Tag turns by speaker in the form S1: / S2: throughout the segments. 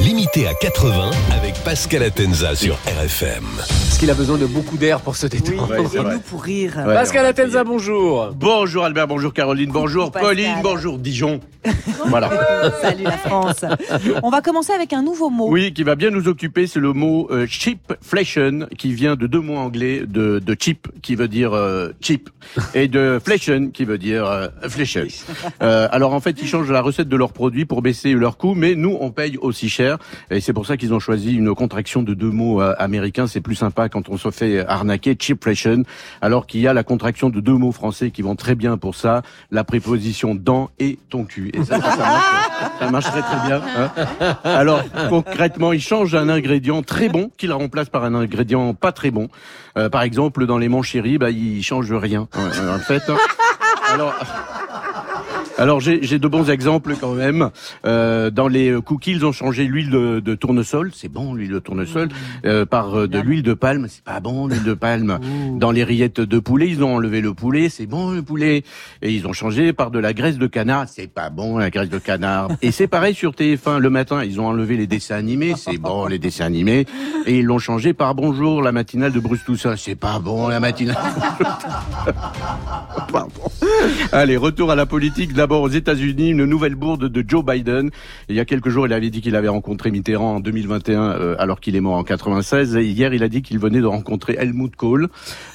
S1: Limité à 80 avec Pascal Atenza sur RFM.
S2: Parce qu'il a besoin de beaucoup d'air pour se détendre.
S3: Et nous pour rire.
S2: Pascal Atenza, bonjour.
S4: Bonjour Albert, bonjour Caroline, bonjour
S3: Pascal.
S4: Pauline, bonjour Dijon. voilà.
S3: Salut la France. On va commencer avec un nouveau mot.
S4: Oui, qui va bien nous occuper, c'est le mot euh, cheapflation, qui vient de deux mots anglais, de, de cheap, qui veut dire euh, cheap, et de flation, qui veut dire euh. Euh, alors en fait, ils changent la recette de leurs produits pour baisser leurs coûts, mais nous, on paye aussi cher, et c'est pour ça qu'ils ont choisi une contraction de deux mots euh, américains. C'est plus sympa quand on se fait arnaquer, cheapflation, alors qu'il y a la contraction de deux mots français qui vont très bien pour ça, la préposition dans et ton cul. Et ça, ça, marche, très très bien. hein. Alors concrètement, ils changent un ingrédient très bon qu'ils remplacent par un ingrédient pas très bon. Euh, par exemple, dans les manchéries, bah, ils changent rien. En fait, hein. alors. Alors j'ai de bons exemples quand même. Euh, dans les cookies, ils ont changé l'huile de, de tournesol, c'est bon l'huile de tournesol, euh, par euh, de l'huile de palme, c'est pas bon l'huile de palme. Dans les rillettes de poulet, ils ont enlevé le poulet, c'est bon le poulet. Et ils ont changé par de la graisse de canard, c'est pas bon la graisse de canard. Et c'est pareil sur TF1 le matin, ils ont enlevé les dessins animés, c'est bon les dessins animés. Et ils l'ont changé par bonjour la matinale de Bruce Toussaint, c'est pas bon la matinale. Pardon. Allez, retour à la politique. D'abord aux États-Unis, une nouvelle bourde de Joe Biden. Il y a quelques jours, il avait dit qu'il avait rencontré Mitterrand en 2021, euh, alors qu'il est mort en 96. Et hier, il a dit qu'il venait de rencontrer Helmut Kohl.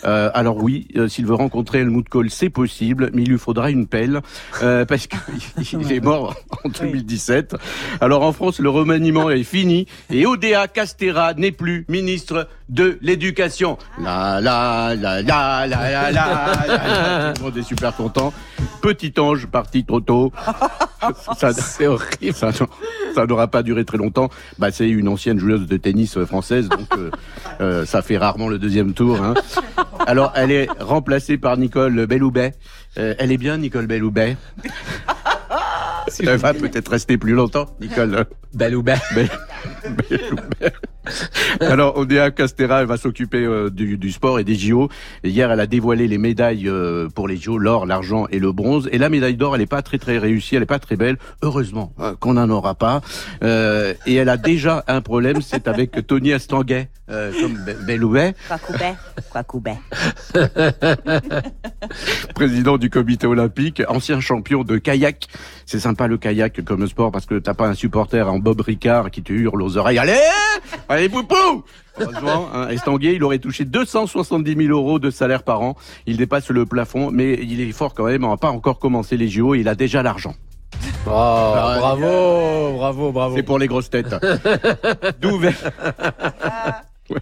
S4: Euh, alors oui, euh, s'il veut rencontrer Helmut Kohl, c'est possible, mais il lui faudra une pelle euh, parce qu'il est mort en 2017. Alors en France, le remaniement est fini et Odea Castera n'est plus ministre de l'éducation. La la la la la la la. la. Tout le monde est super content. Petit ange parti trop tôt. Ça, c'est horrible. Ça, ça n'aura pas duré très longtemps. Bah, c'est une ancienne joueuse de tennis euh, française, donc euh, euh, ça fait rarement le deuxième tour. Hein. Alors, elle est remplacée par Nicole Belloubet. Euh, elle est bien, Nicole Belloubet. Elle va peut-être rester plus longtemps, Nicole.
S2: Belle ou belle.
S4: Bel- Belloubet. Alors, Odea Castera, elle va s'occuper euh, du, du sport et des JO. Et hier, elle a dévoilé les médailles euh, pour les JO, l'or, l'argent et le bronze. Et la médaille d'or, elle n'est pas très très réussie, elle n'est pas très belle. Heureusement euh, qu'on n'en aura pas. Et elle a déjà un problème, c'est avec Tony Estanguet, comme Be- Belloubet.
S3: Quoi coubet Quoi coubet
S4: président du comité olympique, ancien champion de kayak. C'est sympa le kayak comme sport parce que t'as pas un supporter en Bob Ricard qui te hurle aux oreilles. Allez, allez poupou Heureusement, hein, Estanguet, il aurait touché 270 000 euros de salaire par an. Il dépasse le plafond, mais il est fort quand même. On n'a pas encore commencé les JO. Il a déjà l'argent.
S2: Oh, bravo, bravo, bravo.
S4: C'est pour les grosses têtes. Nouvel... Ouais.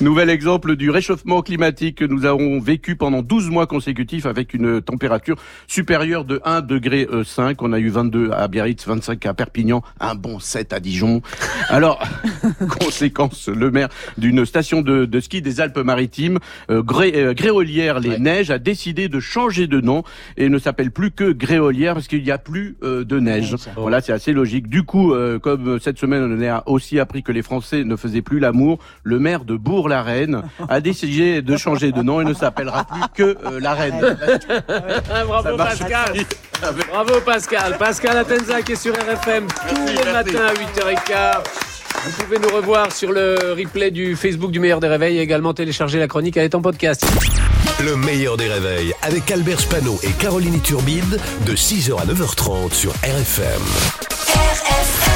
S4: Nouvel exemple du réchauffement climatique que nous avons vécu pendant 12 mois consécutifs avec une température supérieure de 1 degré 5. On a eu 22 à Biarritz, 25 à Perpignan, un bon 7 à Dijon. Alors, conséquence, le maire d'une station de, de ski des Alpes-Maritimes, euh, Gré, euh, Gréolière les Neiges, a décidé de changer de nom et ne s'appelle plus que Gréolière parce qu'il n'y a plus euh, de neige. Voilà, c'est assez logique. Du coup, euh, comme cette semaine on a aussi appris que les Français ne faisaient plus l'amour, le maire de Bourg-la-Reine a décidé de changer de nom et ne s'appellera plus que euh, la Reine.
S2: Ah, bravo Pascal. Bravo Pascal. Pascal Atenza qui est sur RFM tous les
S4: merci.
S2: matins à 8h15. Vous pouvez nous revoir sur le replay du Facebook du meilleur des réveils et également télécharger la chronique, elle est en podcast.
S1: Le meilleur des réveils avec Albert Spano et Caroline Turbide de 6h à 9h30 sur RFM.
S5: RFM